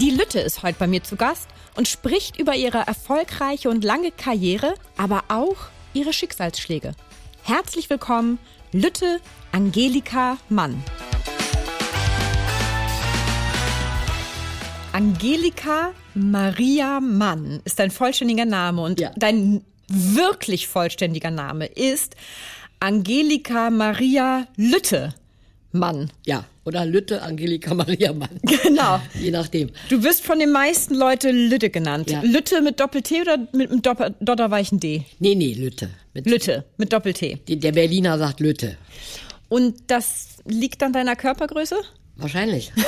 Die Lütte ist heute bei mir zu Gast und spricht über ihre erfolgreiche und lange Karriere, aber auch ihre Schicksalsschläge. Herzlich willkommen, Lütte Angelika Mann. Angelika Maria Mann ist dein vollständiger Name und Ja. dein wirklich vollständiger Name ist Angelika Maria Lütte Mann. Ja, oder Lütte Angelika Maria Mann. Genau. Je nachdem. Du wirst von den meisten Leuten Lütte genannt. Ja. Lütte mit Doppel-T oder mit einem Doppel dotterweichen D? Nee, nee, Lütte. Mit, Lütte mit Doppel-T. der Berliner sagt Lütte. Und das liegt an deiner Körpergröße? Wahrscheinlich.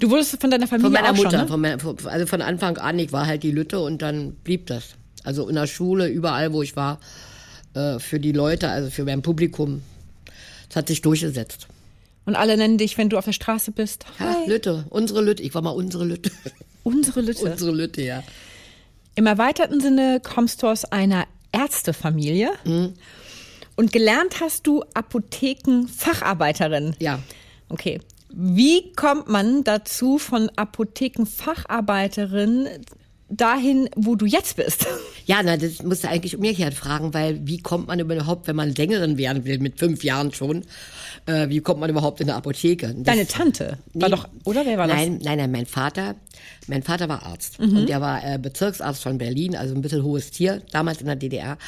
Du wurdest von deiner Familie Von meiner auch Mutter. schon, ne? von meiner, also von Anfang an, ich war halt die Lütte und dann blieb das. Also in der Schule, überall, wo ich war, äh, für die Leute, also für mein Publikum. Es hat sich durchgesetzt. Und alle nennen dich, wenn du auf der Straße bist. Ja. Lütte, unsere Lütte. Ich war mal unsere Lütte. Unsere Lütte. unsere Lütte, ja. Im erweiterten Sinne kommst du aus einer Ärztefamilie. Mhm. Und gelernt hast du Apothekenfacharbeiterin. Ja. Okay. Wie kommt man dazu, von Apothekenfacharbeiterin dahin, wo du jetzt bist? Ja, na, das musst du eigentlich umgekehrt fragen, weil wie kommt man überhaupt, wenn man Sängerin werden will, mit fünf Jahren schon, äh, wie kommt man überhaupt in eine Apotheke? Das- Deine Tante war Nee. doch, oder wer war nein, Nein, nein, mein Vater, mein Vater war Arzt und der war äh, Bezirksarzt von Berlin, also ein bisschen hohes Tier, damals in der DDR.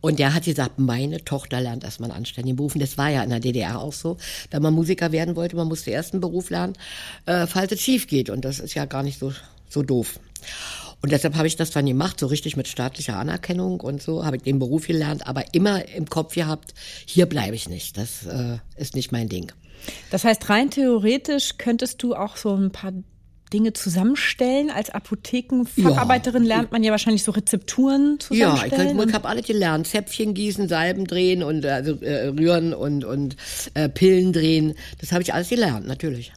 Und der hat gesagt, meine Tochter lernt erstmal einen anständigen Beruf. Und das war ja in der DDR auch so. Wenn man Musiker werden wollte, man musste erst einen Beruf lernen, äh, falls es schief geht. Und das ist ja gar nicht so, so doof. Und deshalb habe ich das dann gemacht, so richtig mit staatlicher Anerkennung und so, habe ich den Beruf gelernt, aber immer im Kopf gehabt, hier bleibe ich nicht. Das äh, ist nicht mein Ding. Das heißt, rein theoretisch könntest du auch so ein paar Dinge zusammenstellen. Als Apothekenfacharbeiterin lernt man ja wahrscheinlich so Rezepturen Ja, ich, zusammenstellen. kann- ich habe alles gelernt. Zäpfchen gießen, Salben drehen und äh, also äh, rühren und und äh, Pillen drehen. Das habe ich alles gelernt, natürlich.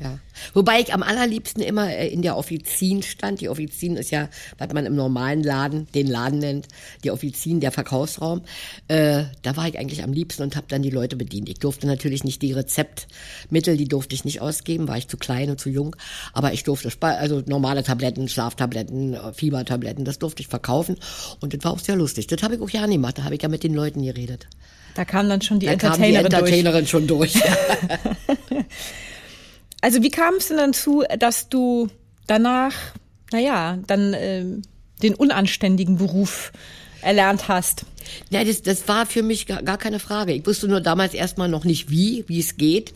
Ja. Wobei ich am allerliebsten immer äh, in der Offizin stand. Die Offizin ist ja, was man im normalen Laden, den Laden nennt, die Offizin, der Verkaufsraum. Äh, da war ich eigentlich am liebsten und habe dann die Leute bedient. Ich durfte natürlich nicht die Rezeptmittel, die durfte ich nicht ausgeben, war ich zu klein und zu jung. Aber ich durfte, also normale Tabletten, Schlaftabletten, äh, Fiebertabletten, das durfte ich verkaufen. Und das war auch sehr lustig. Das habe ich auch ja nicht gemacht. Da habe ich ja mit den Leuten geredet. da kam dann schon die Da kam die Entertainerin durch. Entertainerin schon durch. Also wie kam es denn dazu, dass du danach, naja, dann ähm, den unanständigen Beruf erlernt hast? Ja, das, das war für mich gar, gar keine Frage. Ich wusste nur damals erstmal noch nicht wie, wie es geht.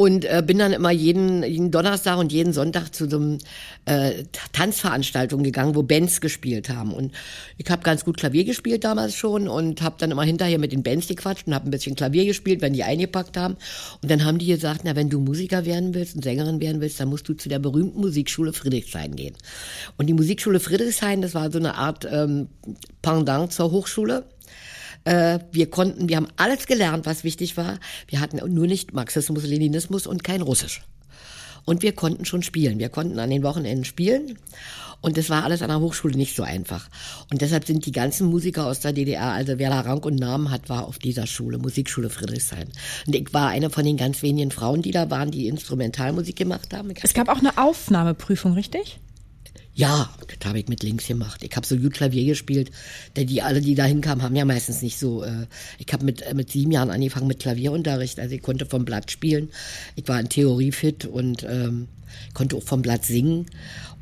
Und äh, bin dann immer jeden, jeden Donnerstag und jeden Sonntag zu so einem äh, Tanzveranstaltung gegangen, wo Bands gespielt haben. Und ich habe ganz gut Klavier gespielt damals schon und habe dann immer hinterher mit den Bands gequatscht und habe ein bisschen Klavier gespielt, wenn die eingepackt haben. Und dann haben die gesagt, na, wenn du Musiker werden willst und Sängerin werden willst, dann musst du zu der berühmten Musikschule Friedrichshain gehen. Und die Musikschule Friedrichshain, das war so eine Art ähm, Pendant zur Hochschule. Äh, wir konnten, wir haben alles gelernt, was wichtig war. Wir hatten nur nicht Marxismus, Leninismus und kein Russisch. Und wir konnten schon spielen. Wir konnten an den Wochenenden spielen. Und das war alles an der Hochschule nicht so einfach. Und deshalb sind die ganzen Musiker aus der DDR, also wer da Rang und Namen hat, war auf dieser Schule, Musikschule Friedrichshain. Und ich war eine von den ganz wenigen Frauen, die da waren, die Instrumentalmusik gemacht haben. Es gab auch eine Aufnahmeprüfung, richtig? Ja, das habe ich mit links gemacht. Ich habe so gut Klavier gespielt, denn die alle, die da hinkamen, haben ja meistens nicht so. Äh, ich habe mit äh, mit sieben Jahren angefangen mit Klavierunterricht, also ich konnte vom Blatt spielen. Ich war in Theorie fit und ähm, konnte auch vom Blatt singen.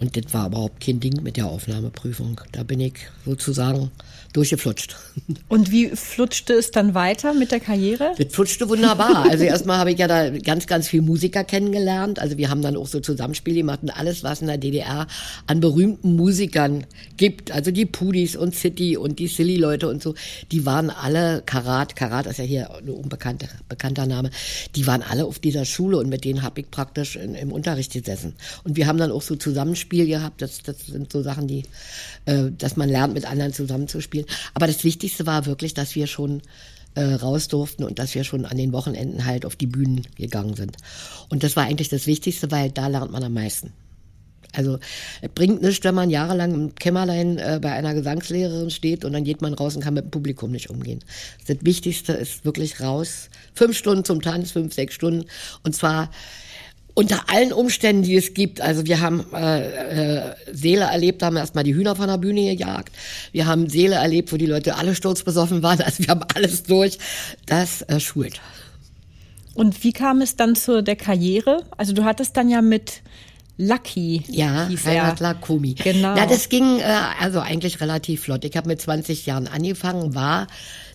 Und das war überhaupt kein Ding mit der Aufnahmeprüfung. Da bin ich sozusagen durchgeflutscht. Und wie flutschte es dann weiter mit der Karriere? Das flutschte wunderbar. Also erstmal habe ich ja da ganz, ganz viel Musiker kennengelernt. Also wir haben dann auch so Zusammenspiel gemacht und alles, was in der DDR an berühmten Musikern gibt. Also die Pudis und City und die Silly-Leute und so. Die waren alle Karat. Karat ist ja hier ein unbekannter bekannter Name. Die waren alle auf dieser Schule und mit denen habe ich praktisch in, im Unterricht gesessen. Und wir haben dann auch so Zusammenspiel gehabt. Das, das sind so Sachen, die, äh, dass man lernt, mit anderen zusammenzuspielen. Aber das Wichtigste war wirklich, dass wir schon äh, raus durften und dass wir schon an den Wochenenden halt auf die Bühnen gegangen sind. Und das war eigentlich das Wichtigste, weil da lernt man am meisten. Also es bringt nichts, wenn man jahrelang im Kämmerlein äh, bei einer Gesangslehrerin steht und dann geht man raus und kann mit dem Publikum nicht umgehen. Das Wichtigste ist wirklich raus. Fünf Stunden zum Tanz, fünf, sechs Stunden. Und zwar unter allen Umständen, die es gibt. Also wir haben äh, äh, Seele erlebt, haben erstmal die Hühner von der Bühne gejagt. Wir haben Seele erlebt, wo die Leute alle sturzbesoffen waren. Also wir haben alles durch. Das äh, schult. Und wie kam es dann zu der Karriere? Also du hattest dann ja mit Lucky. Ja, Reinhard. Lakomi. Genau. Ja, das ging äh, also eigentlich relativ flott. Ich habe mit 20 Jahren angefangen, war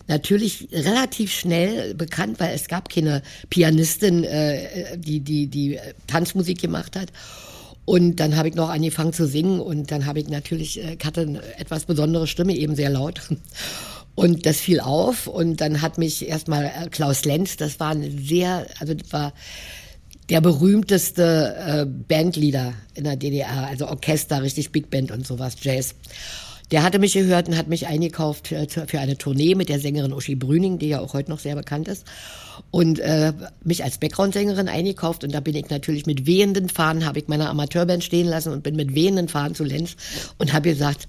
natürlich relativ schnell bekannt, weil es gab keine Pianistin, äh, die, die, die Tanzmusik gemacht hat. Und dann habe ich noch angefangen zu singen und dann habe ich natürlich, äh, ich hatte eine etwas besondere Stimme, eben sehr laut. Und das fiel auf und dann hat mich erstmal äh, Klaus Lenz, das war ein sehr, also war der berühmteste Bandleader in der DDR, also Orchester, richtig Big Band und sowas, Jazz. Der hatte mich gehört und hat mich eingekauft für, eine Tournee mit der Sängerin Uschi Brüning, die ja auch heute noch sehr bekannt ist. Und äh, mich als Background-Sängerin eingekauft und da bin ich natürlich mit wehenden Fahnen, habe ich meine Amateurband stehen lassen und bin mit wehenden Fahnen zu Lenz und habe gesagt,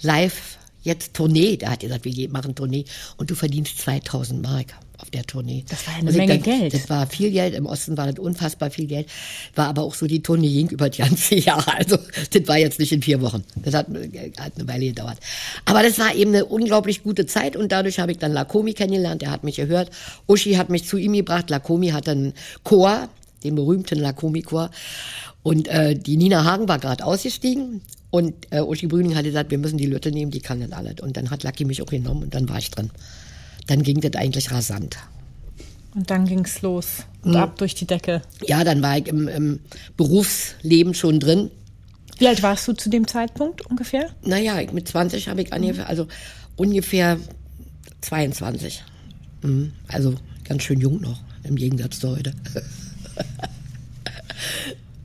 live jetzt Tournee. Der hat gesagt, wir machen Tournee und du verdienst 2000 Mark auf der Tournee. Das war eine ich Menge dann- Geld. Das war viel Geld. Im Osten war das unfassbar viel Geld. War aber auch so, die Tournee ging über die ganze Jahre. Also das war jetzt nicht in vier Wochen. Das hat, hat eine Weile gedauert. Aber das war eben eine unglaublich gute Zeit und dadurch habe ich dann Lakomi kennengelernt. Der hat mich gehört. Uschi hat mich zu ihm gebracht. Lakomi hatte einen Chor, den berühmten Lakomi-Chor. Und äh, die Nina Hagen war gerade ausgestiegen und äh, Uschi Brüning hat gesagt, wir müssen die Lütte nehmen, die kann das alles. Und dann hat Lucky mich auch genommen und dann war ich drin. Dann ging das eigentlich rasant. Und dann ging's los. Und Mhm. ab durch die Decke. Ja, dann war ich im, im Berufsleben schon drin. Wie alt warst du zu dem Zeitpunkt ungefähr? Naja, ich, mit 20 habe ich ungefähr, also ungefähr 22. Mhm. Also ganz schön jung noch, im Gegensatz zu heute.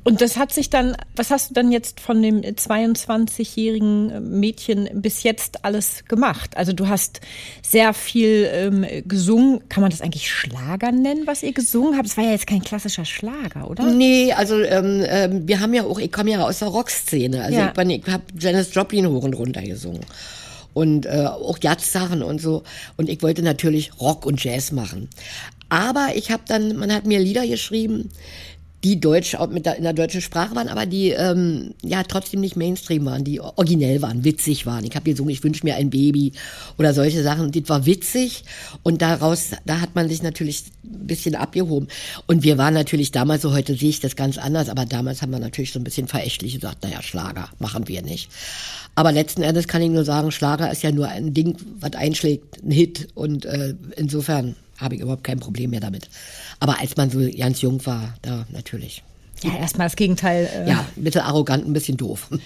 Und das hat sich dann, was hast du dann jetzt von dem 22-jährigen Mädchen bis jetzt alles gemacht? Also du hast sehr viel ähm, gesungen. Kann man das eigentlich Schlager nennen, was ihr gesungen habt? Es war ja jetzt kein klassischer Schlager, oder? Nee, also ähm, ähm, wir haben ja auch, ich komme ja aus der Rockszene. Also Ja. ich, bin- ich habe Janis Joplin hoch und runter gesungen. Und äh, auch Jazz-Sachen und so. Und ich wollte natürlich Rock und Jazz machen. Aber ich habe dann, man hat mir Lieder geschrieben, die deutsch mit der, in der deutschen Sprache waren, aber die ähm, ja trotzdem nicht Mainstream waren, die originell waren, witzig waren. Ich habe gesungen, ich wünsche mir ein Baby oder solche Sachen. Das war witzig und daraus, da hat man sich natürlich ein bisschen abgehoben. Und wir waren natürlich damals, so heute sehe ich das ganz anders, aber damals haben wir natürlich so ein bisschen verächtlich gesagt, naja, Schlager machen wir nicht. Aber letzten Endes kann ich nur sagen, Schlager ist ja nur ein Ding, was einschlägt, ein Hit und äh, insofern habe ich überhaupt kein Problem mehr damit. Aber als man so ganz jung war, da natürlich. Ja, erstmal das Gegenteil. Äh, Ja, ein bisschen arrogant, ein bisschen doof.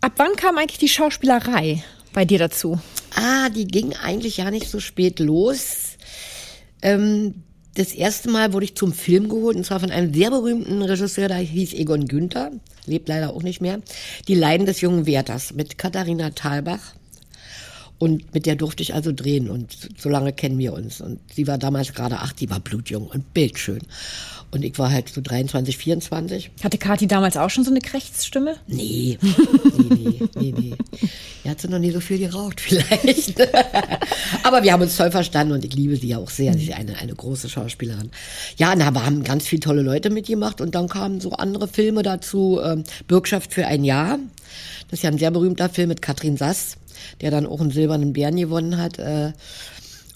Ab wann kam eigentlich die Schauspielerei bei dir dazu? Ah, die ging eigentlich ja nicht so spät los. Ähm, das erste Mal wurde ich zum Film geholt, und zwar von einem sehr berühmten Regisseur, der hieß Egon Günther, lebt leider auch nicht mehr. Die Leiden des jungen Werthers mit Katharina Thalbach. Und mit der durfte ich also drehen und so lange kennen wir uns. Und sie war damals gerade acht, die war blutjung und bildschön. Und ich war halt so 23, 24. Hatte Kathi damals auch schon so eine Krechtsstimme? Nee, nee, nee, nee, nee. Er hat sie noch nie so viel geraucht, vielleicht. Aber wir haben uns toll verstanden und ich liebe sie ja auch sehr. Sie ist eine, eine große Schauspielerin. Ja, und da haben ganz viele tolle Leute mitgemacht und dann kamen so andere Filme dazu. Ähm, Bürgschaft für ein Jahr. Das ist ja ein sehr berühmter Film mit Katrin Sass, der dann auch einen silbernen Bären gewonnen hat. Äh,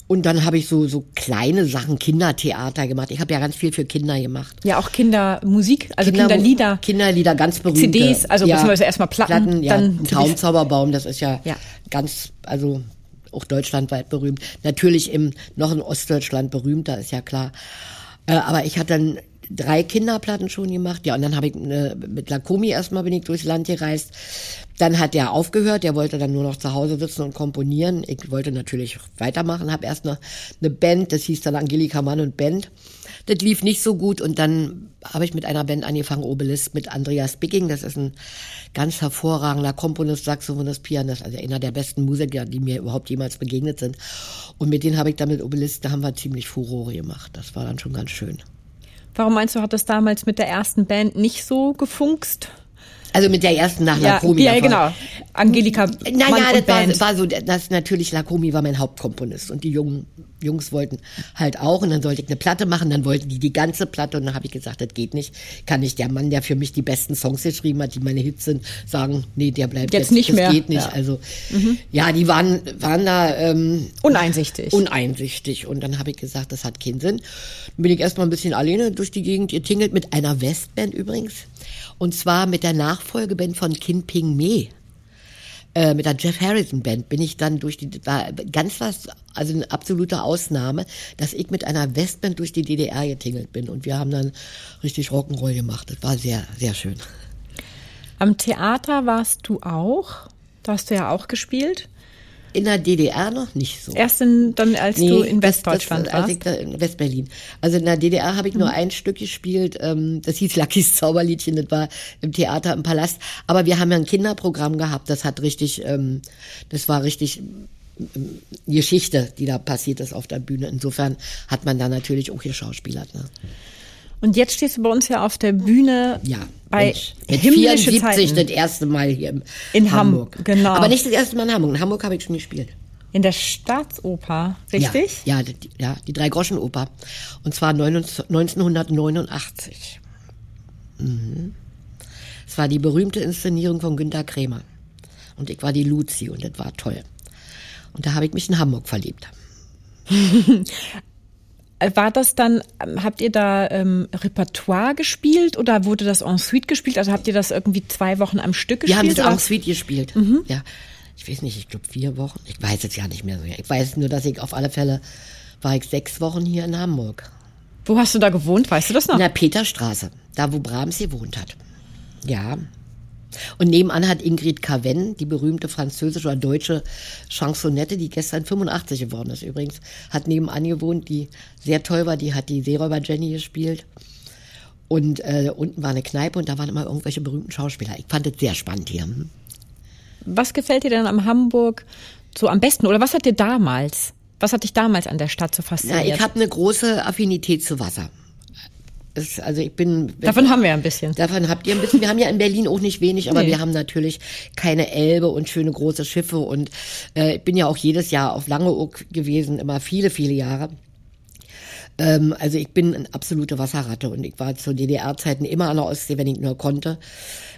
und dann habe ich so, so kleine Sachen, Kindertheater gemacht. Ich habe ja ganz viel für Kinder gemacht. Ja, auch Kindermusik, also Kinder- Kinderlieder. Kinderlieder, ganz berühmte. CDs, also beziehungsweise erstmal Platten, Platten, ja, dann. Traumzauberbaum, das ist ja, Ja. ganz, also auch deutschlandweit berühmt. Natürlich im, noch in Ostdeutschland berühmter, ist ja klar. Äh, aber ich hatte dann drei Kinderplatten schon gemacht, ja, und dann habe ich äh, mit Lakomi erstmal bin ich durchs Land gereist. Dann hat der aufgehört, der wollte dann nur noch zu Hause sitzen und komponieren. Ich wollte natürlich weitermachen, habe erst noch eine Band, das hieß dann Angelika Mann und Band. Das lief nicht so gut und dann habe ich mit einer Band angefangen, Obelisk, mit Andreas Bicking. Das ist ein ganz hervorragender Komponist, Saxophonist, Pianist, also einer der besten Musiker, die mir überhaupt jemals begegnet sind. Und mit denen habe ich dann mit Obelisk, da haben wir ziemlich Furore gemacht. Das war dann schon ganz schön. Warum meinst du, hat das damals mit der ersten Band nicht so gefunkst? Also mit der ersten nach Ja, Lakomi. ja genau. Angelika Naja, das war, war so, das natürlich, Lakomi war mein Hauptkomponist und die Jungen, Jungs wollten halt auch und dann sollte ich eine Platte machen, dann wollten die die ganze Platte und dann habe ich gesagt, das geht nicht, kann nicht der Mann, der für mich die besten Songs geschrieben hat, die meine Hits sind, sagen, nee, der bleibt Jetzt jetzt, nicht das mehr. geht nicht. Ja. Mhm. Also ja, die waren, waren da ähm, Uneinsichtig. uneinsichtig und dann habe ich gesagt, das hat keinen Sinn. Dann bin ich erstmal ein bisschen alleine durch die Gegend getingelt mit einer Westband übrigens und zwar mit der Nachfolgeband von Kin Ping Me äh, mit der Jeff Harrison Band bin ich dann durch die, war ganz was, also eine absolute Ausnahme, dass ich mit einer Westband durch die DDR getingelt bin und wir haben dann richtig Rock'n'Roll gemacht. Das war sehr, sehr schön. Am Theater warst du auch. Da hast du ja auch gespielt. In der DDR noch nicht so. Erst in, dann, als du in das- Westdeutschland das, als warst. ich da in Westberlin. Also in der DDR habe ich nur ein Stück gespielt, ähm, das hieß Luckys Zauberliedchen, das war im Theater im Palast. Aber wir haben ja ein Kinderprogramm gehabt, das hat richtig, ähm, das war richtig ähm, Geschichte, die da passiert ist auf der Bühne. Insofern hat man da natürlich auch geschauspielert. Ne? Und jetzt stehst du bei uns ja auf der Bühne Ja, bei Mensch, mit himmlische 74 Zeiten. das erste Mal hier im In Hamburg. Hamm- genau. Aber nicht das erste Mal in Hamburg. In Hamburg habe ich schon gespielt. In der Staatsoper, richtig? Ja, ja, die, ja, die Drei-Groschen-Oper. Und zwar 19- 1989. Mhm. Es war die berühmte Inszenierung von Günter Krämer. Und ich war die Luzi und das war toll. Und da habe ich mich in Hamburg verliebt. War das dann, ähm, habt ihr da ähm, Repertoire gespielt oder wurde das en suite gespielt? Also habt ihr das irgendwie zwei Wochen am Stück Wir haben gespielt? das oder? en suite gespielt. Ja, ich weiß nicht, ich glaube vier Wochen. Ich weiß es ja nicht mehr so. Ich weiß nur, dass ich auf alle Fälle war ich sechs Wochen hier in Hamburg. Wo hast du da gewohnt? Weißt du das noch? In der Peterstraße, da wo Brahms gewohnt hat. Ja. Und nebenan hat Ingrid Carven, die berühmte französische oder deutsche Chansonette, die gestern 85 geworden ist übrigens, hat nebenan gewohnt, die sehr toll war, die hat die Seeräuber Jenny gespielt. Und äh, unten war eine Kneipe und da waren immer irgendwelche berühmten Schauspieler. Ich fand es sehr spannend hier. Was gefällt dir denn am Hamburg so am besten? Oder was hat dir damals, was hat dich damals an der Stadt so Ja, fasziniert? ich habe eine große Affinität zu Wasser. Es, also ich bin Davon haben wir ein bisschen. Davon habt ihr ein bisschen. Wir haben ja in Berlin auch nicht wenig, aber Nee. wir haben natürlich keine Elbe und schöne große Schiffe. Und äh, ich bin ja auch jedes Jahr auf Langeoog gewesen, immer viele, viele Jahre. Ähm, also ich bin eine absolute Wasserratte und ich war zu DDR-Zeiten immer an der Ostsee, wenn ich nur konnte.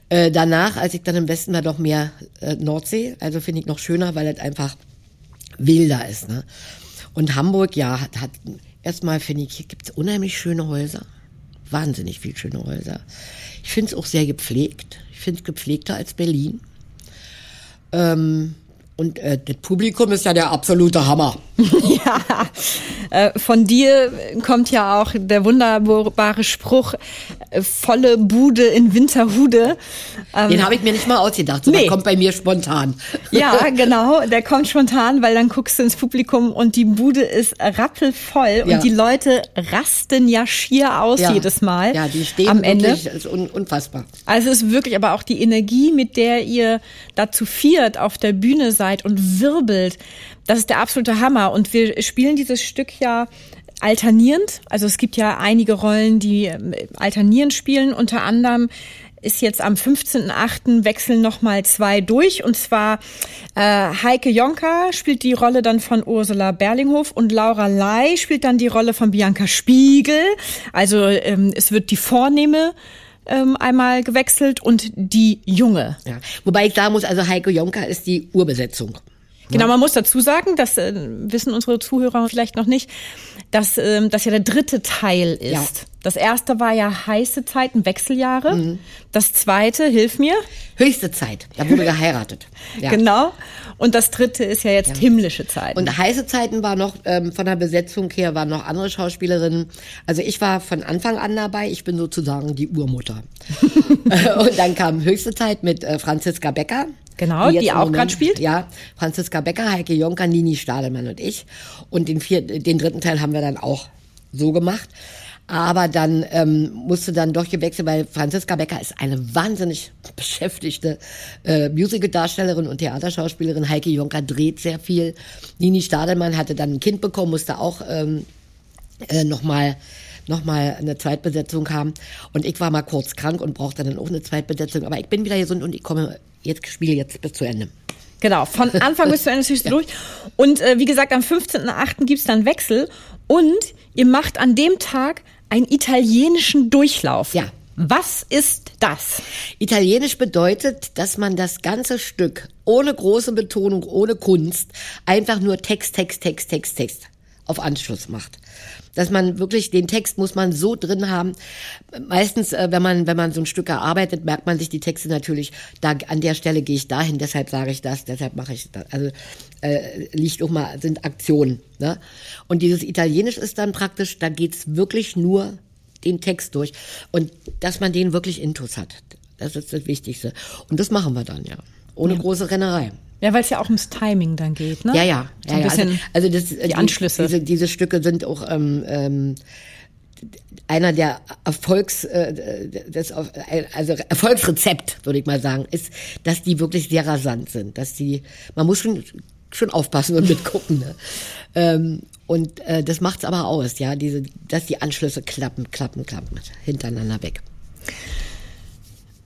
Äh, danach, als ich dann im Westen war, doch mehr äh, Nordsee. Also finde ich noch schöner, weil es einfach wilder ist. Ne? Und Hamburg, ja, hat, hat erstmal finde ich, hier gibt's unheimlich schöne Häuser. Wahnsinnig viel schöne Häuser. Ich finde es auch sehr gepflegt. Ich finde es gepflegter als Berlin. Ähm, und äh, das Publikum ist ja der absolute Hammer. Ja, äh, von dir kommt ja auch der wunderbare Spruch, äh, volle Bude in Winterhude. Ähm, Den habe ich mir nicht mal ausgedacht. So, Nee. Der kommt bei mir spontan. ja, genau, der kommt spontan, weil dann guckst du ins Publikum und die Bude ist rappelvoll Ja. und die Leute rasten ja schier aus Ja. jedes Mal Ja, die stehen am Ende. wirklich, das ist un unfassbar. Also es ist wirklich aber auch die Energie, mit der ihr dazu viert auf der Bühne seid und wirbelt, das ist der absolute Hammer. Und wir spielen dieses Stück ja alternierend. Also es gibt ja einige Rollen, die ähm, alternierend spielen. Unter anderem ist jetzt am 15.8. wechseln nochmal zwei durch. Und zwar äh, Heike Jonka spielt die Rolle dann von Ursula Berlinghof und Laura Lai spielt dann die Rolle von Bianca Spiegel. Also ähm, es wird die Vornehme ähm, einmal gewechselt und die Junge. Ja. Wobei ich sagen muss, also Heiko Jonka ist die Urbesetzung. Genau, man muss dazu sagen, das äh, wissen unsere Zuhörer vielleicht noch nicht, dass ähm, das ja der dritte Teil ist. Ja. Das erste war ja heiße Zeiten, Wechseljahre. Das zweite, hilf mir, Höchste Zeit. Da wurde geheiratet. Ja. genau. Und das dritte ist ja jetzt himmlische Zeiten. Und heiße Zeiten war noch, ähm, von der Besetzung her waren noch andere Schauspielerinnen. Also ich war von Anfang an dabei. Ich bin sozusagen die Urmutter. Und dann kam höchste Zeit mit äh, Franziska Becker. Genau, die, im auch grad spielt? Ja, Franziska Becker, Heike Jonker, Nini Stadelmann und ich. Und den, vier, den dritten Teil haben wir dann auch so gemacht. Aber dann ähm, musste dann doch gewechselt, weil Franziska Becker ist eine wahnsinnig beschäftigte äh, Musical-Darstellerin und Theaterschauspielerin. Heike Jonker dreht sehr viel. Nini Stadelmann hatte dann ein Kind bekommen, musste auch ähm, äh, nochmal noch mal eine Zweitbesetzung haben. Und ich war mal kurz krank und brauchte dann auch eine Zweitbesetzung. Aber ich bin wieder gesund und ich komme jetzt, spiele jetzt bis zu Ende. Genau, von Anfang bis zu Ende ziehst du durch. Und äh, wie gesagt, am 15.08. gibt's dann Wechsel und ihr macht an dem Tag einen italienischen Durchlauf. Ja. Was ist das? Italienisch bedeutet, dass man das ganze Stück ohne große Betonung, ohne Kunst, einfach nur Text, Text, Text, Text, Text auf Anschluss macht. Dass man wirklich den Text muss man so drin haben. Meistens, äh, wenn man wenn man so ein Stück erarbeitet, merkt man sich die Texte natürlich. Da an der Stelle gehe ich dahin, deshalb sage ich das, deshalb mache ich das. Also äh, liegt auch mal sind Aktionen. Ne? Und dieses Italienisch ist dann praktisch, da geht's wirklich nur den Text durch und dass man den wirklich intus hat. Das ist das Wichtigste. Und das machen wir dann ja, ohne große Rennerei. Ja, weil es ja auch ums Timing dann geht, ne? Ja, ja. So ja, ja. also, also das, äh, die Anschlüsse. Diese, diese Stücke sind auch ähm, ähm, einer der Erfolgs, äh, das, also Erfolgsrezept, würde ich mal sagen, ist, dass die wirklich sehr rasant sind. Dass die, man muss schon, schon aufpassen und mitgucken. Ne? Ähm, und äh, das macht's aber aus, ja, diese, dass die Anschlüsse klappen, klappen, klappen, hintereinander weg.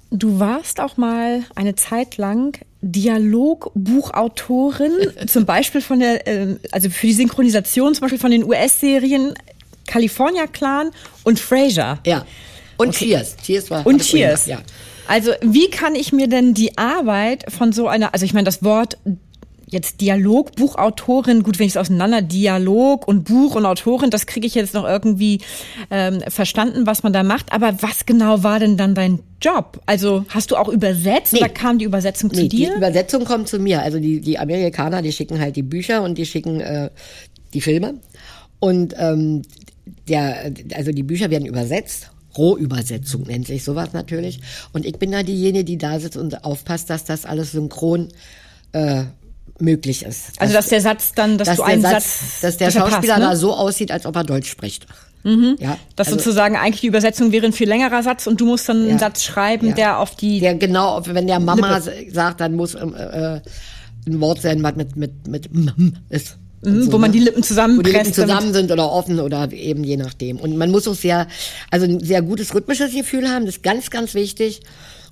Du warst auch mal eine Zeit lang Dialogbuchautorin, zum Beispiel von der, ähm, also für die Synchronisation zum Beispiel von den US-Serien California Clan und Frasier. Ja. Und Cheers. Cheers war. Und Cheers. Ja. Also wie kann ich mir denn die Arbeit von so einer, also ich meine das Wort jetzt Dialog, Buchautorin, gut, wenn ich es auseinander, Dialog und Buch und Autorin, das kriege ich jetzt noch irgendwie ähm, verstanden, was man da macht. Aber was genau war denn dann dein Job? Also hast du auch übersetzt Nee. oder kam die Übersetzung zu Nee, die dir? Übersetzung kommt zu mir. Also die, die Amerikaner, die schicken halt die Bücher und die schicken äh, die Filme. Und ähm, der, also die Bücher werden übersetzt. Rohübersetzung nennt sich sowas natürlich. Und ich bin da diejenige, die da sitzt und aufpasst, dass das alles synchron äh, möglich ist. also dass der Satz dann, dass, dass du einen Satz, Satz, dass der dass er passt, Schauspieler ne? da so aussieht, als ob er Deutsch spricht. Ja, Dass also- sozusagen eigentlich die Übersetzung wäre ein viel längerer Satz und du musst dann einen Ja. Satz schreiben, Ja. der auf die Der genau, wenn der Mama Lippe. sagt, dann muss ähm, äh, ein Wort sein, was mit mit mit mm ist. Mhm, wo man die Lippen Wo die Lippen zusammen sind oder offen oder eben je nachdem. Und man muss auch sehr, also ein sehr gutes rhythmisches Gefühl haben, das ist ganz, ganz wichtig.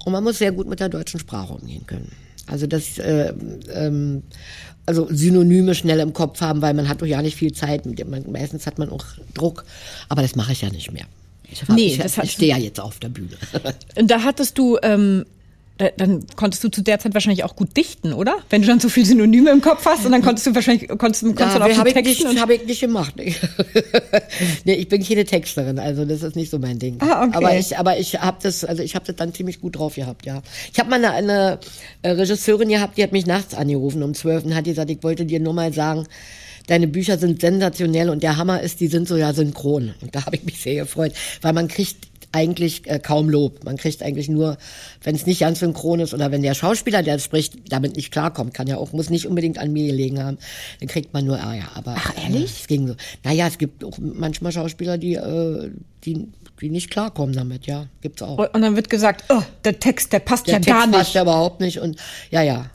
Und man muss sehr gut mit der deutschen Sprache umgehen können. Also das, äh, ähm, also Synonyme schnell im Kopf haben, weil man hat doch ja nicht viel Zeit. Man- Meistens hat man auch Druck, aber das mache ich ja nicht mehr. Ich, Nee, ich, ich stehe ja jetzt auf der Bühne. Und da hattest du, ähm, da, dann konntest du zu der Zeit wahrscheinlich auch gut dichten, oder? Wenn du dann so viel Synonyme im Kopf hast und dann konntest du wahrscheinlich, konntest, konntest du dann Ja, auch habe die ich, Texten nicht, und hab ich nicht gemacht. nee, ich bin keine Texterin, also das ist nicht so mein Ding. Ah, okay. Aber ich, aber ich habe das, also ich habe das dann ziemlich gut drauf gehabt, ja. Ich habe mal eine, eine äh, Regisseurin gehabt, die hat mich nachts angerufen um zwölf und hat gesagt, ich wollte dir nur mal sagen, deine Bücher sind sensationell und der Hammer ist, die sind so ja synchron. Und da habe ich mich sehr gefreut, weil man kriegt eigentlich äh, kaum Lob. Man kriegt eigentlich nur, wenn es nicht ganz synchron ist oder wenn der Schauspieler, der spricht, damit nicht klarkommt, kann ja auch, muss nicht unbedingt an mir gelegen haben, dann kriegt man nur Ärger. Aber Ach, ehrlich? es ging so. Naja, es gibt auch manchmal Schauspieler, die, äh, die, die nicht klarkommen damit, ja. Gibt's auch. und dann wird gesagt, oh, der Text, der passt Der ja Text gar nicht. passt ja überhaupt nicht und ja, ja.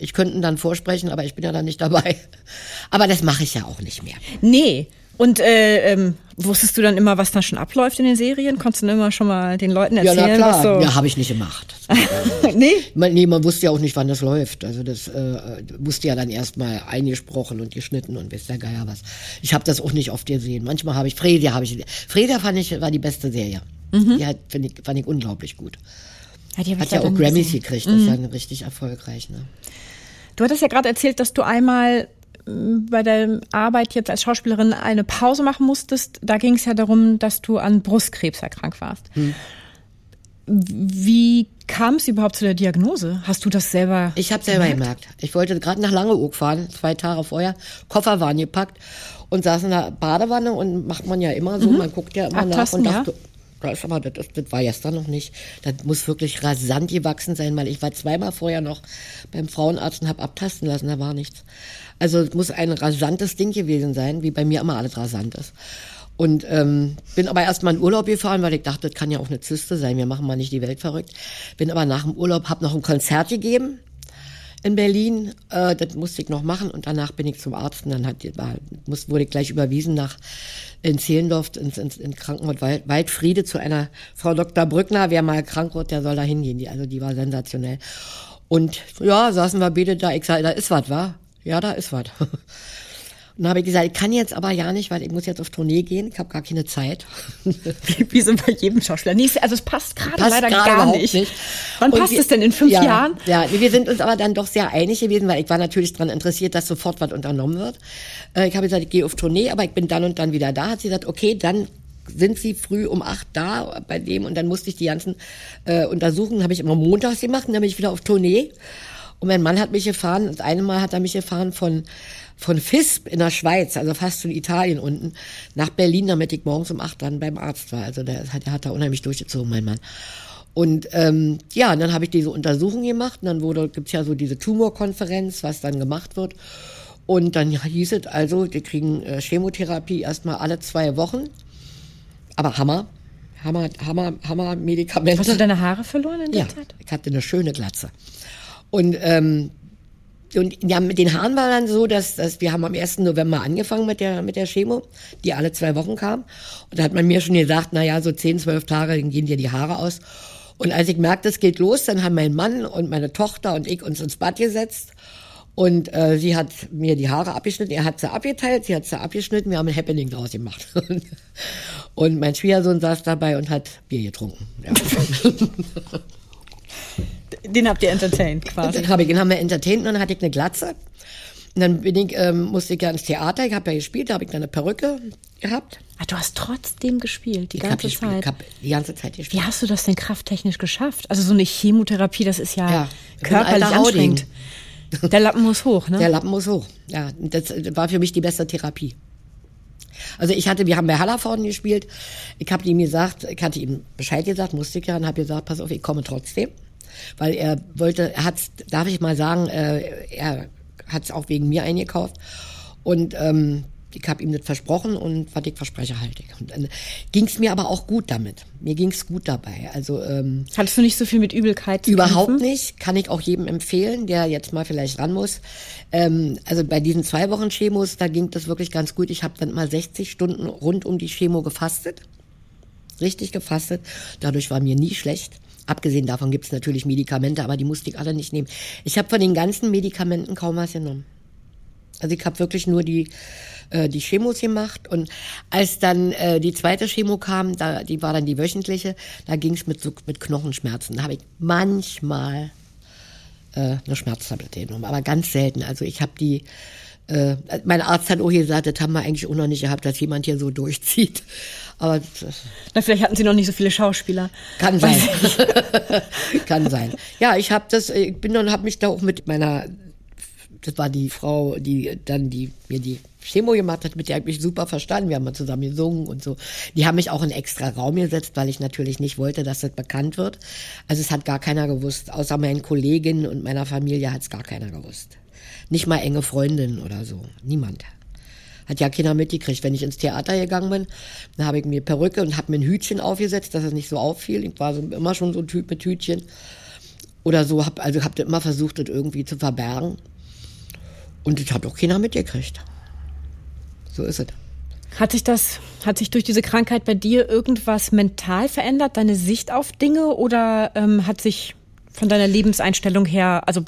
Ich könnte dann vorsprechen, aber ich bin ja dann nicht dabei. Aber das mache ich ja auch nicht mehr. Nee. Und äh, ähm, wusstest du dann immer, was da schon abläuft in den Serien? Konntest du dann immer schon mal den Leuten Ja, erzählen, na was klar. so. Ja, habe ich nicht gemacht. nee? Man, nee, man wusste ja auch nicht, wann das läuft. Also das äh, musste ja dann erstmal eingesprochen und geschnitten und weiß der Geier was. Ich habe das auch nicht oft gesehen. Manchmal habe ich Freda habe ich Freda fand ich war die beste Serie. Die hat ich, fand ich unglaublich gut. Ja, die Hat ja auch Grammys gesehen. gekriegt. Das ist ja richtig erfolgreich. Ne? Du hattest ja gerade erzählt, dass du einmal bei der Arbeit jetzt als Schauspielerin eine Pause machen musstest. Da ging es ja darum, dass du an Brustkrebs erkrankt warst. Hm. Wie kam es überhaupt zu der Diagnose? Hast du das selber? Ich habe selber gemerkt. Ich wollte gerade nach Langeoog fahren, zwei Tage vorher. Koffer waren gepackt und saß in der Badewanne und macht man ja immer so. Man guckt ja immer nach Abtasten, und ja. dachte, Da ist aber, das, das war gestern noch nicht. Das muss wirklich rasant gewachsen sein, weil ich war zweimal vorher noch beim Frauenarzt und habe abtasten lassen, da war nichts. Also es muss ein rasantes Ding gewesen sein, wie bei mir immer alles rasant ist. Und ähm, bin aber erst mal in Urlaub gefahren, weil ich dachte, das kann ja auch eine Zyste sein, wir machen mal nicht die Welt verrückt. Bin aber nach dem Urlaub, habe noch ein Konzert gegeben in Berlin. Äh, das musste ich noch machen und danach bin ich zum Arzt und dann hat, war, muss, wurde ich gleich überwiesen nach in Zehlendorf ins, ins, in Krankenhaus Wald, Waldfriede zu einer Frau Dr. Brückner. Wer mal krank wird, der soll da hingehen. Die, also die war sensationell. Und ja, saßen wir beide da. Ich sage, da ist was, wa? Ja, da ist was. Und dann habe ich gesagt, ich kann jetzt aber ja nicht, weil ich muss jetzt auf Tournee gehen. Ich habe gar keine Zeit. Wie so bei jedem Schauspieler. Nee, also es passt gerade leider gar nicht. nicht. Wann und passt wir, es denn? In fünf ja, Jahren? Ja, wir sind uns aber dann doch sehr einig gewesen, weil ich war natürlich daran interessiert, dass sofort was unternommen wird. Äh, ich habe gesagt, ich gehe auf Tournee, aber ich bin dann und dann wieder da. Hat sie gesagt, okay, dann sind sie früh um acht da bei dem und dann musste ich die ganzen äh, Untersuchungen, habe ich immer montags gemacht und dann bin ich wieder auf Tournee. Und mein Mann hat mich gefahren, das eine Mal hat er mich gefahren von von Fisp in der Schweiz, also fast in Italien unten, nach Berlin, damit ich morgens um acht dann beim Arzt war. Also der hat, der hat da unheimlich durchgezogen, mein Mann. Und ähm, ja, und dann habe ich diese Untersuchung gemacht und dann wurde, gibt's ja so diese Tumorkonferenz, was dann gemacht wird. Und dann hieß es also, die kriegen äh, Chemotherapie erstmal alle zwei Wochen. Aber Hammer. Hammer, Hammer, Hammer Medikamente. Hast du deine Haare verloren in der ja, Zeit? Ich hatte eine schöne Glatze. Und ähm, und ja, mit den Haaren war dann so, dass, dass wir haben am 1. November angefangen mit der, mit der Chemo, die alle zwei Wochen kam. Und da hat man mir schon gesagt, na ja, so 10, 12 Tage, dann gehen dir die Haare aus. Und als ich merkte, es geht los, dann haben mein Mann und meine Tochter und ich uns ins Bad gesetzt. Und äh, sie hat mir die Haare abgeschnitten, er hat sie abgeteilt, sie hat sie abgeschnitten, wir haben ein Happening draus gemacht. und mein Schwiegersohn saß dabei und hat Bier getrunken. Ja. Den habt ihr entertained quasi. Den, hab ich, den haben wir entertained und dann hatte ich eine Glatze. Und dann bin ich, ähm, musste ich ja ins Theater, ich habe ja gespielt, da habe ich dann eine Perücke gehabt. Ach, du hast trotzdem gespielt, die ich ganze gespielt, Zeit. Ich habe die ganze Zeit gespielt. Wie hast du das denn krafttechnisch geschafft? Also so eine Chemotherapie, das ist ja, Ja, körperlich anstrengend. Der Lappen muss hoch, ne? Der Lappen muss hoch. Ja, das war für mich die beste Therapie. Also ich hatte, wir haben bei Hallervorden gespielt. Ich habe ihm gesagt, ich hatte ihm Bescheid gesagt, musste ich ja, und habe gesagt, pass auf, ich komme trotzdem weil er wollte, er hat's, darf ich mal sagen, äh, er hat es auch wegen mir eingekauft und ähm, ich habe ihm das versprochen und was ich verspreche halte ich. Und dann ging es mir aber auch gut damit. Mir ging es gut dabei. Also ähm, Hattest du nicht so viel mit Übelkeit zu Überhaupt kämpfen? nicht. Kann ich auch jedem empfehlen, der jetzt mal vielleicht ran muss. Ähm, also bei diesen zwei Wochen Chemos, da ging das wirklich ganz gut. Ich habe dann mal 60 Stunden rund um die Chemo gefastet. Richtig gefastet. Dadurch war mir nie schlecht. Abgesehen davon gibt es natürlich Medikamente, aber die musste ich alle nicht nehmen. Ich habe von den ganzen Medikamenten kaum was genommen. Also ich habe wirklich nur die äh, die Chemos gemacht und als dann äh, die zweite Chemo kam, da die war dann die wöchentliche, da ging es mit so, mit Knochenschmerzen. Da habe ich manchmal äh, eine Schmerztablette genommen, aber ganz selten. Also ich habe die äh, mein Arzt hat auch gesagt, das haben wir eigentlich auch noch nicht gehabt, dass jemand hier so durchzieht. Aber Na, vielleicht hatten sie noch nicht so viele Schauspieler. kann sein. kann sein. Ja, ich habe das, ich bin dann habe mich da auch mit meiner, das war die Frau, die dann die mir die Chemo gemacht hat, mit der ich mich super verstanden. Wir haben mal zusammen gesungen und so. Die haben mich auch in extra Raum gesetzt, weil ich natürlich nicht wollte, dass das bekannt wird. Also es hat gar keiner gewusst, außer meinen Kolleginnen und meiner Familie hat es gar keiner gewusst. Nicht mal enge Freundinnen oder so. Niemand. Hat ja keiner mitgekriegt. Wenn ich ins Theater gegangen bin, dann habe ich mir Perücke und habe mir ein Hütchen aufgesetzt, dass es nicht so auffiel. Ich war so, immer schon so ein Typ mit Hütchen. Oder so, hab, also habe immer versucht, das irgendwie zu verbergen. Und das hat auch keiner mitgekriegt. So ist es. Hat sich das, hat sich durch diese Krankheit bei dir irgendwas mental verändert, deine Sicht auf Dinge oder ähm, hat sich von deiner Lebenseinstellung her, also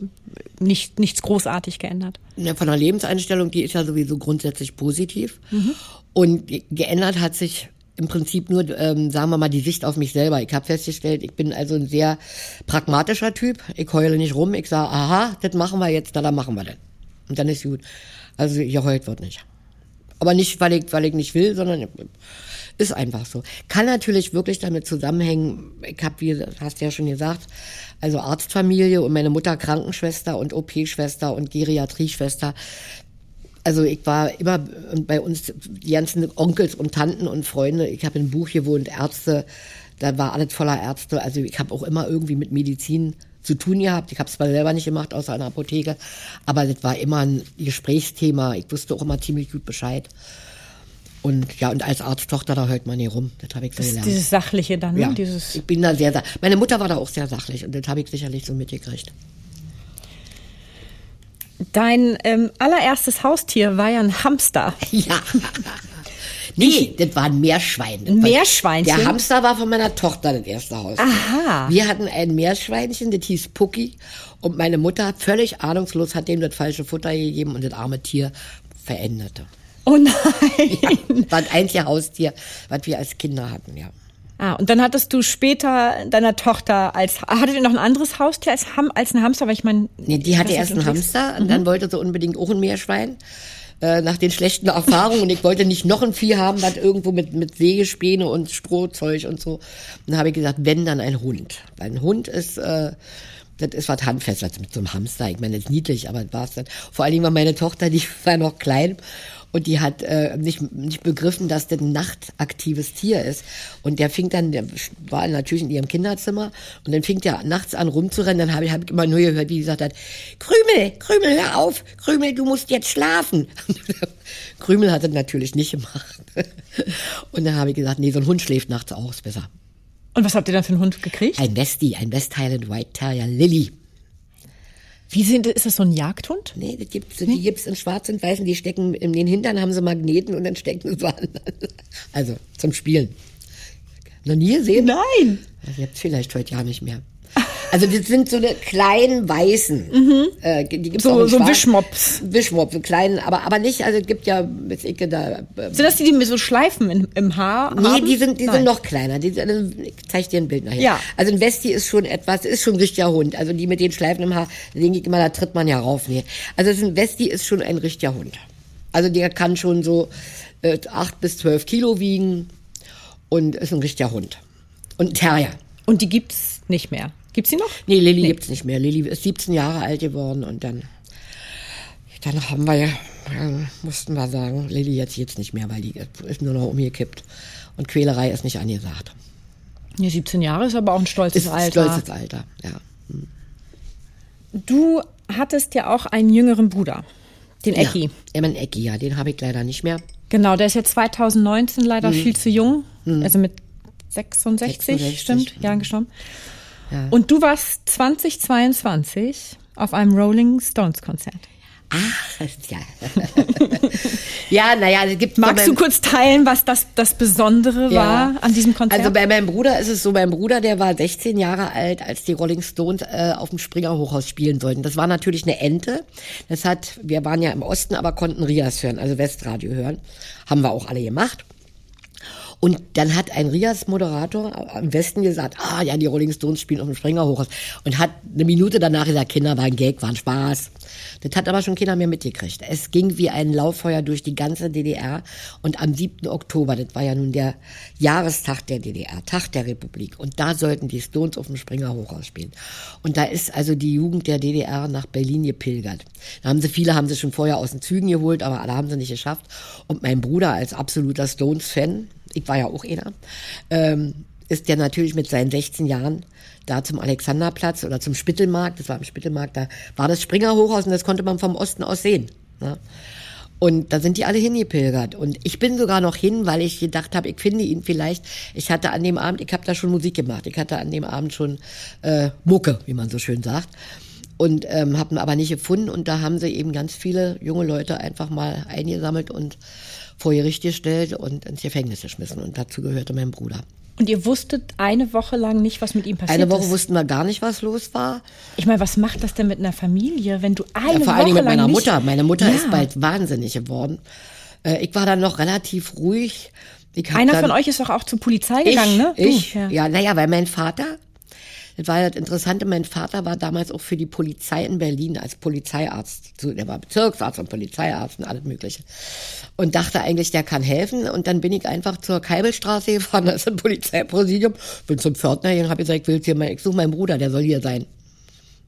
nicht, nichts großartig geändert? Ja, von der Lebenseinstellung, die ist ja sowieso grundsätzlich positiv. Und ge- geändert hat sich im Prinzip nur, ähm, sagen wir mal, die Sicht auf mich selber. Ich habe festgestellt, ich bin also ein sehr pragmatischer Typ. Ich heule nicht rum. Ich sage, aha, das machen wir jetzt, na, dann machen wir das. Und dann ist gut. Also geheult wird nicht. Aber nicht, weil ich, weil ich nicht will, sondern ist einfach so. Kann natürlich wirklich damit zusammenhängen, ich habe, wie hast du ja schon gesagt, also Arztfamilie und meine Mutter Krankenschwester und OP-Schwester und Geriatrieschwester. Also ich war immer bei uns die ganzen Onkels und Tanten und Freunde. Ich habe ein Buch gewohnt, Ärzte Da war alles voller Ärzte. Also ich habe auch immer irgendwie mit Medizin zu tun gehabt. Ich habe es zwar selber nicht gemacht, außer einer Apotheke, aber das war immer ein Gesprächsthema. Ich wusste auch immer ziemlich gut Bescheid. Und ja, und als Arzttochter, da hört man nie rum. Das habe ich so Das ist gelernt. dieses Sachliche dann, ne? ja, Dieses ich bin da sehr, sa- meine Mutter war da auch sehr sachlich und das habe ich sicherlich so mitgekriegt. Dein ähm, allererstes Haustier war ja ein Hamster. Ja. Nee, das war ein Meerschwein. Ein Meerschweinchen? Der Hamster war von meiner Tochter das erste Haus. Aha. Wir hatten ein Meerschweinchen, das hieß Pucki. Und meine Mutter, völlig ahnungslos, hat dem das falsche Futter gegeben und das arme Tier veränderte. Oh nein. War ein einziges Haustier, was wir als Kinder hatten, ja. Ah, und dann hattest du später deiner Tochter als hattet ihr noch ein anderes Haustier als, Ham, als ein Hamster, weil ich meine Nee, die hatte das erst einen. Hamster und dann wollte sie unbedingt auch ein Meerschwein. Äh, nach den schlechten Erfahrungen und ich wollte nicht noch ein Vieh haben, was irgendwo mit, mit Sägespäne und Strohzeug und so. Und dann habe ich gesagt, wenn, dann ein Hund. Weil ein Hund ist, äh, das ist was Handfestes mit so einem Hamster. Ich meine, das ist niedlich, aber das war's dann. Vor allen Dingen war meine Tochter, die war noch klein und die hat äh, nicht, nicht begriffen, dass das ein nachtaktives Tier ist. Und der fing dann, der war natürlich in ihrem Kinderzimmer und dann fing der nachts an rumzurennen. Dann habe ich, hab ich immer nur gehört, wie die gesagt hat, Krümel, Krümel, hör auf, Krümel, du musst jetzt schlafen. Krümel hat das natürlich nicht gemacht. Und dann habe ich gesagt, nee, so ein Hund schläft nachts auch, ist besser. Und was habt ihr dann für einen Hund gekriegt? Ein Westie, ein West Highland White Terrier, Lilly. Wie sind ist das so ein Jagdhund? Nee, das gibt's, die gibt's in schwarz und weiß und die stecken in den Hintern haben sie Magneten und dann stecken sie an. Also zum Spielen. Noch nie gesehen? Nein. Also jetzt vielleicht heute ja nicht mehr. Also das sind so eine kleinen weißen. Äh, die gibt's So- auch so schwarz. Wischmops. Wischmops, so kleinen, aber aber nicht. Also es gibt ja, weiß ich, da. Äh, Sind das die, die mit so Schleifen in, im Haar Nee, haben? die sind, die Nein. sind noch kleiner. Die, sind- ich zeig dir ein Bild nachher. Ja. Also ein Westie ist schon etwas, ist schon ein richtiger Hund. Also die mit den Schleifen im Haar, denke ich immer, da tritt man ja rauf. Nee. Also ein Westie ist schon ein richtiger Hund. Also der kann schon so äh, acht bis zwölf Kilo wiegen und ist ein richtiger Hund. Und ein Terrier. Und die gibt's nicht mehr. Gibt's die noch? Nee, Lilly gibt's nicht mehr. Lilly ist 17 Jahre alt geworden und dann, dann haben wir ja, mussten wir sagen, Lilly jetzt jetzt nicht mehr, weil die ist nur noch umgekippt. Und Quälerei ist nicht angesagt. Ja, 17 Jahre ist aber auch ein stolzes Ist ein Alter. stolzes Alter, ja. Du hattest ja auch einen jüngeren Bruder, den Ecki. Ja, Emmen Ecki, ja, den habe ich leider nicht mehr. Genau, der ist jetzt 2019 leider viel zu jung. Also mit 66, 66, stimmt, mhm. Jahren gestorben. Ja. Und du warst 2022 auf einem Rolling Stones Konzert. Ach, ja. ja, naja, es gibt Magst du kurz teilen, was das, das Besondere war an diesem Konzert? Also bei meinem Bruder ist es so, mein Bruder, der war 16 Jahre alt, als die Rolling Stones äh, auf dem Springer Hochhaus spielen sollten. Das war natürlich eine Ente. Das hat, wir waren ja im Osten, aber konnten Rias hören, also Westradio hören. Haben wir auch alle gemacht. Und dann hat ein Rias-Moderator am Westen gesagt, ah ja, die Rolling Stones spielen auf dem Springer Hochhaus. Und hat eine Minute danach gesagt, Kinder, war ein Gag, war ein Spaß. Das hat aber schon keiner mehr mitgekriegt. Es ging wie ein Lauffeuer durch die ganze DDR. Und am 7. Oktober, das war ja nun der Jahrestag der DDR, Tag der Republik. Und da sollten die Stones auf dem Springer Hochhaus spielen. Und da ist also die Jugend der DDR nach Berlin gepilgert. Da haben sie, viele haben sie schon vorher aus den Zügen geholt, aber alle haben sie nicht geschafft. Und mein Bruder als absoluter Stones-Fan, ich war ja auch einer, ähm, ist der natürlich mit seinen 16 Jahren da zum Alexanderplatz oder zum Spittelmarkt, das war im Spittelmarkt, da war das Springer Hochhaus und das konnte man vom Osten aus sehen. Ne? Und da sind die alle hingepilgert. Und ich bin sogar noch hin, weil ich gedacht habe, ich finde ihn vielleicht. Ich hatte an dem Abend, ich habe da schon Musik gemacht. Ich hatte an dem Abend schon äh, Mucke, wie man so schön sagt. Und ähm, habe ihn aber nicht gefunden. Und da haben sie eben ganz viele junge Leute einfach mal eingesammelt und vor Gericht gestellt und ins Gefängnis geschmissen. Und dazu gehörte mein Bruder. Und ihr wusstet eine Woche lang nicht, was mit ihm passiert Eine Woche ist. wussten wir gar nicht, was los war. Ich meine, was macht das denn mit einer Familie, wenn du eine Ja, vor Woche allen Dingen mit meiner Mutter. Meine Mutter Ja. ist bald wahnsinnig geworden. Äh, ich war dann noch relativ ruhig. Einer dann, von euch ist doch auch zur Polizei gegangen, ich, ne? Du, Ich, ja. ja, naja, weil mein Vater, das war das Interessante, mein Vater war damals auch für die Polizei in Berlin als Polizeiarzt. Der war Bezirksarzt und Polizeiarzt und alles Mögliche. Und dachte eigentlich, der kann helfen. Und dann bin ich einfach zur Keibelstraße gefahren, da ist ein Polizeipräsidium, bin zum Pförtner und habe gesagt, ich will hier mal, ich suche meinen Bruder, der soll hier sein.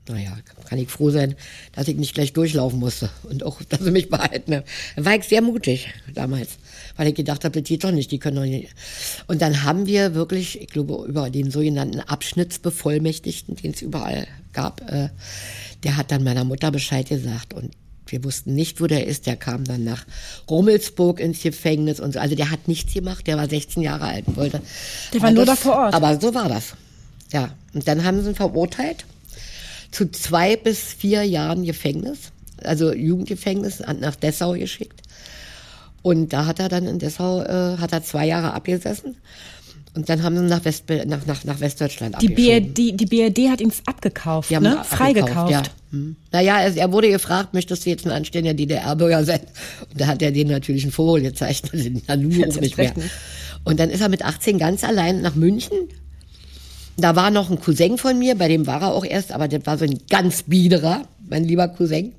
Naja, kann ich froh sein, dass ich nicht gleich durchlaufen musste und auch, dass sie mich behalten haben. Da war ich sehr mutig damals, weil ich gedacht habe, das geht doch nicht, die können doch nicht. Und dann haben wir wirklich, ich glaube, über den sogenannten Abschnittsbevollmächtigten, den es überall gab, äh, der hat dann meiner Mutter Bescheid gesagt und wir wussten nicht, wo der ist. Der kam dann nach Rummelsburg ins Gefängnis und so. Also der hat nichts gemacht. Der war 16 Jahre alt und wollte. Der war nur da vor Ort. Aber so war das. Ja. Und dann haben sie ihn verurteilt zu zwei bis vier Jahren Gefängnis, also Jugendgefängnis, nach Dessau geschickt. Und da hat er dann in Dessau, äh, hat er zwei Jahre abgesessen. Und dann haben sie ihn nach, West, nach, nach, nach Westdeutschland die BRD, die BRD hat ihn abgekauft, die haben ne? Freigekauft. Ja. Hm. Naja, er, er wurde gefragt, möchtest du jetzt ein anständiger DDR-Bürger sein? Und da hat er den natürlich einen Vogel gezeichnet, den Nanu auch nicht mehr. Und dann ist er mit 18 ganz allein nach München da war noch ein Cousin von mir, bei dem war er auch erst, aber das war so ein ganz biederer, mein lieber Cousin.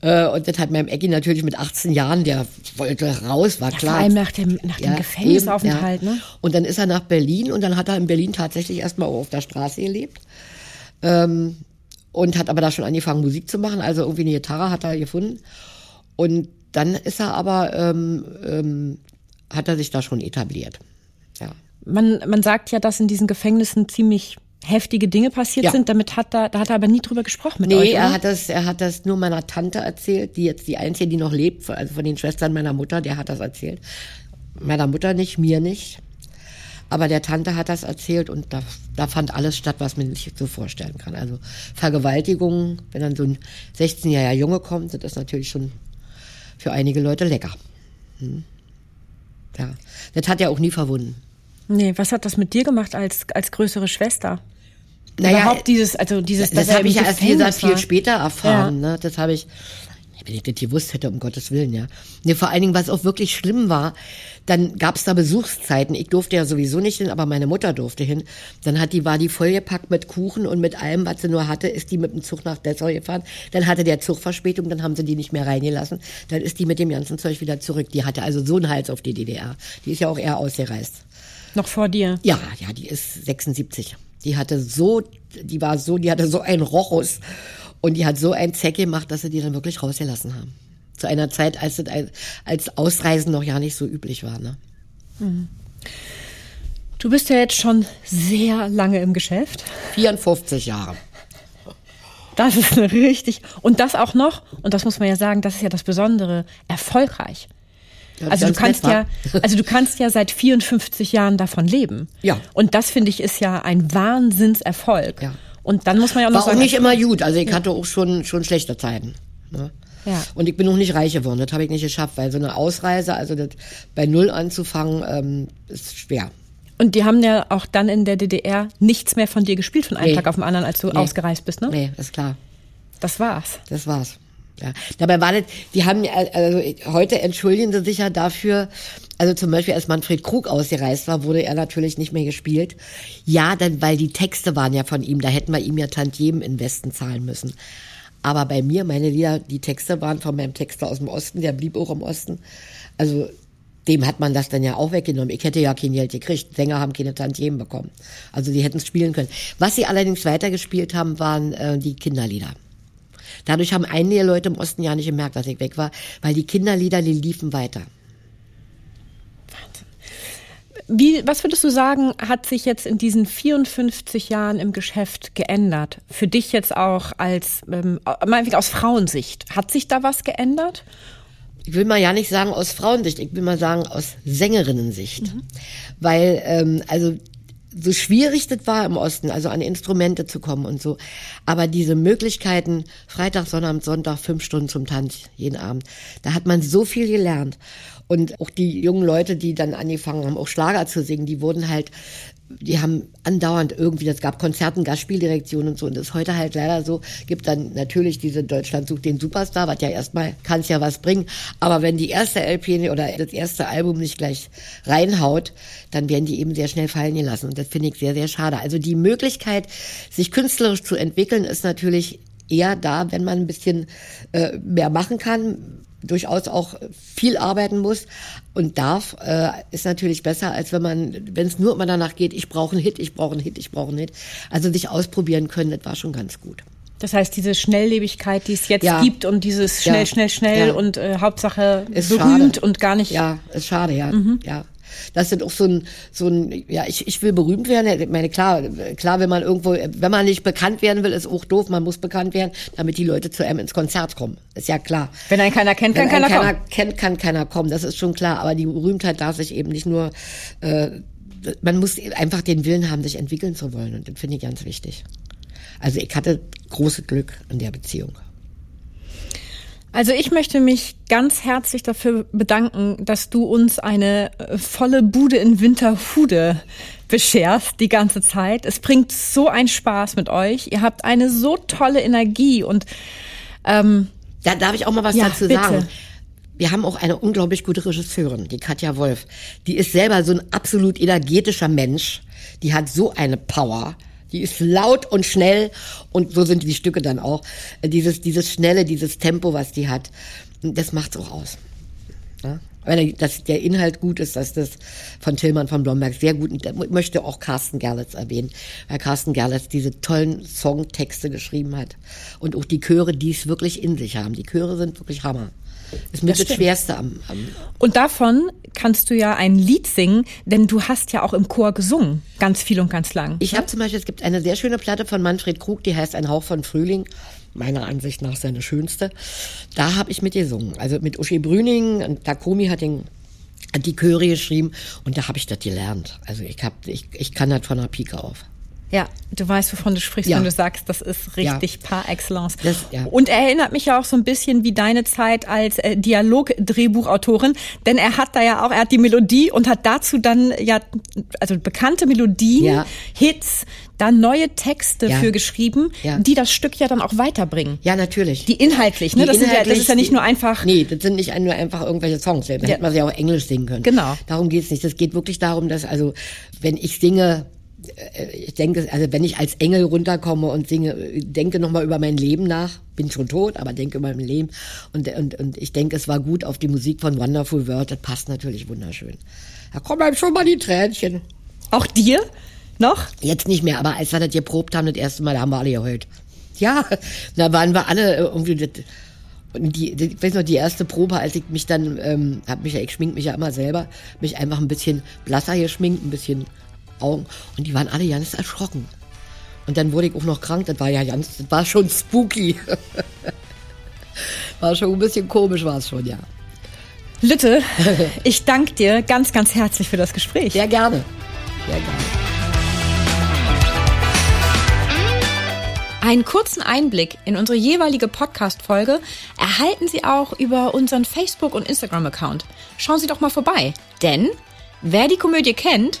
Äh, und das hat meinem Ecki natürlich mit 18 Jahren, der wollte raus, war ja, klar. Vor allem nach dem, nach dem ja, Gefängnisaufenthalt, eben, ja. ne? Und dann ist er nach Berlin und dann hat er in Berlin tatsächlich erstmal auf der Straße gelebt. Ähm, und hat aber da schon angefangen, Musik zu machen. Also irgendwie eine Gitarre hat er gefunden. Und dann ist er aber, ähm, ähm, hat er sich da schon etabliert. Ja. Man, man sagt ja, dass in diesen Gefängnissen ziemlich heftige Dinge passiert ja. sind. Damit hat er, da hat er aber nie drüber gesprochen mit nee, euch. Nee, er hat das, er hat das nur meiner Tante erzählt, die jetzt die einzige, die noch lebt, also von den Schwestern meiner Mutter, der hat das erzählt. Meiner Mutter nicht, mir nicht. Aber der Tante hat das erzählt und da, da fand alles statt, was man sich so vorstellen kann. Also Vergewaltigungen, wenn dann so ein 16-jähriger Junge kommt, das ist natürlich schon für einige Leute lecker. Hm. Ja, das hat er auch nie verwunden. Nee, was hat das mit dir gemacht als, als größere Schwester? Naja, Überhaupt dieses, also dieses, das habe ich ja erst gesagt viel später erfahren. Ja. Ne? Das habe ich, wenn ich das gewusst hätte, um Gottes Willen, ja. Nee, vor allen Dingen, was auch wirklich schlimm war, dann gab es da Besuchszeiten. Ich durfte ja sowieso nicht hin, aber meine Mutter durfte hin. Dann hat die, war die vollgepackt mit Kuchen und mit allem, was sie nur hatte, ist die mit dem Zug nach Dessau gefahren. Dann hatte der Zug Verspätung, dann haben sie die nicht mehr reingelassen. Dann ist die mit dem ganzen Zeug wieder zurück. Die hatte also so einen Hals auf die DDR. Die ist ja auch eher ausgereist. Noch vor dir? Ja, ja, die ist 76. Die hatte so, die war so, die hatte so einen Rochus und die hat so ein Zeck gemacht, dass sie die dann wirklich rausgelassen haben. Zu einer Zeit, als es als Ausreisen noch ja nicht so üblich war. Ne? Mhm. Du bist ja jetzt schon sehr lange im Geschäft. 54 Jahre. Das ist richtig. Und das auch noch, und das muss man ja sagen, das ist ja das Besondere, erfolgreich. Ja, also du kannst ja, also du kannst ja seit 54 Jahren davon leben. Ja. Und das finde ich ist ja ein Wahnsinnserfolg. Ja. Und dann muss man ja auch noch War sagen, auch nicht immer gut. Also ich hatte auch schon schon schlechte Zeiten. Ne? Ja. Und ich bin noch nicht reich geworden. Das habe ich nicht geschafft, weil so eine Ausreise, also das bei null anzufangen, ähm, ist schwer. Und die haben ja auch dann in der DDR nichts mehr von dir gespielt von einem nee. Tag auf den anderen, als du nee. ausgereist bist, ne? Nee, ist klar. Das war's. Das war's. Ja, dabei war das, die haben, also heute entschuldigen sie sich ja dafür, also zum Beispiel als Manfred Krug ausgereist war, wurde er natürlich nicht mehr gespielt. Ja, dann, weil die Texte waren ja von ihm, da hätten wir ihm ja Tantiemen im Westen zahlen müssen. Aber bei mir, meine Lieder, die Texte waren von meinem Texter aus dem Osten, der blieb auch im Osten. Also dem hat man das dann ja auch weggenommen. Ich hätte ja kein Geld gekriegt. Sänger haben keine Tantiemen bekommen. Also die hätten es spielen können. Was sie allerdings weitergespielt haben, waren äh, die Kinderlieder. Dadurch haben einige Leute im Osten ja nicht gemerkt, dass ich weg war, weil die Kinderlieder, die liefen weiter. Wie, was würdest du sagen, hat sich jetzt in diesen 54 Jahren im Geschäft geändert? Für dich jetzt auch als, ähm, aus Frauensicht. Hat sich da was geändert? Ich will mal ja nicht sagen aus Frauensicht, ich will mal sagen aus Sängerinnensicht. Mhm. Weil, ähm, also so schwierig das war im Osten, also an Instrumente zu kommen und so. Aber diese Möglichkeiten, Freitag, Sonnabend, Sonntag, fünf Stunden zum Tanz, jeden Abend, da hat man so viel gelernt. Und auch die jungen Leute, die dann angefangen haben, auch Schlager zu singen, die wurden halt die haben andauernd irgendwie, das gab Konzerten, Gastspieldirektionen und so. Und das ist heute halt leider so, gibt dann natürlich diese Deutschland sucht den Superstar, was ja erstmal kann es ja was bringen. Aber wenn die erste LP oder das erste Album nicht gleich reinhaut, dann werden die eben sehr schnell fallen gelassen. Und das finde ich sehr, sehr schade. Also die Möglichkeit, sich künstlerisch zu entwickeln, ist natürlich eher da, wenn man ein bisschen äh, mehr machen kann durchaus auch viel arbeiten muss und darf, äh, ist natürlich besser, als wenn man, wenn es nur immer danach geht, ich brauche einen Hit, ich brauche einen Hit, ich brauche einen Hit. Also sich ausprobieren können, das war schon ganz gut. Das heißt, diese Schnelllebigkeit, die es jetzt ja. gibt und dieses schnell, ja. schnell, schnell ja. und äh, Hauptsache ist berühmt schade. und gar nicht. Ja, ist schade, ja. Mhm. ja. Das sind auch so ein, so ein, ja, ich, ich will berühmt werden. Ich meine, klar, klar, wenn man irgendwo, wenn man nicht bekannt werden will, ist auch doof. Man muss bekannt werden, damit die Leute zu einem ins Konzert kommen. Ist ja klar. Wenn einen keiner kennt, kann keiner, keiner kommen. kennt, kann keiner kommen. Das ist schon klar. Aber die Berühmtheit darf sich eben nicht nur, äh, man muss einfach den Willen haben, sich entwickeln zu wollen. Und das finde ich ganz wichtig. Also ich hatte großes Glück in der Beziehung. Also ich möchte mich ganz herzlich dafür bedanken, dass du uns eine äh, volle Bude in Winterhude bescherst die ganze Zeit. Es bringt so einen Spaß mit euch. Ihr habt eine so tolle Energie und ähm, da darf ich auch mal was ja, dazu bitte. sagen. Wir haben auch eine unglaublich gute Regisseurin, die Katja Wolf. Die ist selber so ein absolut energetischer Mensch. Die hat so eine Power. Die ist laut und schnell und so sind die Stücke dann auch. Dieses, dieses schnelle, dieses Tempo, was die hat, das macht's auch aus. Ja? Wenn dass der Inhalt gut ist, dass das von Tillmann von Blomberg sehr gut, ich möchte auch Carsten Gerlitz erwähnen, weil Carsten Gerlitz diese tollen Songtexte geschrieben hat und auch die Chöre, die es wirklich in sich haben. Die Chöre sind wirklich Hammer. Ist mit das, das Schwerste am, am. Und davon kannst du ja ein Lied singen, denn du hast ja auch im Chor gesungen, ganz viel und ganz lang. Ich ne? habe zum Beispiel, es gibt eine sehr schöne Platte von Manfred Krug, die heißt Ein Hauch von Frühling. Meiner Ansicht nach seine schönste. Da habe ich mit gesungen. Also mit Uschi Brüning und Takumi hat den die Chöre geschrieben und da habe ich das gelernt. Also ich hab, ich, ich kann das von der Pike auf. Ja, du weißt, wovon du sprichst, ja. wenn du sagst, das ist richtig ja. par excellence. Das, ja. Und er erinnert mich ja auch so ein bisschen wie deine Zeit als äh, Dialog-Drehbuchautorin, denn er hat da ja auch, er hat die Melodie und hat dazu dann ja, also bekannte Melodien, ja. Hits, dann neue Texte ja. für geschrieben, ja. die das Stück ja dann auch weiterbringen. Ja, natürlich. Die inhaltlich, ne? Die das, inhaltlich, ja, das ist ja nicht nur einfach. Nee, das sind nicht nur einfach irgendwelche Songs. Da ja. hätte man sie auch Englisch singen können. Genau. Darum geht's nicht. Das geht wirklich darum, dass, also, wenn ich singe, ich denke, also wenn ich als Engel runterkomme und singe, denke nochmal über mein Leben nach, bin schon tot, aber denke über mein Leben und, und, und ich denke, es war gut auf die Musik von Wonderful World, das passt natürlich wunderschön. Da kommen einem schon mal die Tränchen. Auch dir? Noch? Jetzt nicht mehr, aber als wir das geprobt haben, das erste Mal, da haben wir alle geheult. Ja, da waren wir alle irgendwie, das, und die, die, ich weiß noch, die erste Probe, als ich mich dann, ähm, hab mich ja, ich schmink mich ja immer selber, mich einfach ein bisschen blasser geschminkt, ein bisschen Augen. Und die waren alle ganz erschrocken. Und dann wurde ich auch noch krank. Das war ja ganz, das war schon spooky. war schon ein bisschen komisch, war es schon, ja. Lütte, ich danke dir ganz, ganz herzlich für das Gespräch. Sehr gerne. Sehr gerne. Einen kurzen Einblick in unsere jeweilige Podcast-Folge erhalten Sie auch über unseren Facebook- und Instagram-Account. Schauen Sie doch mal vorbei, denn wer die Komödie kennt,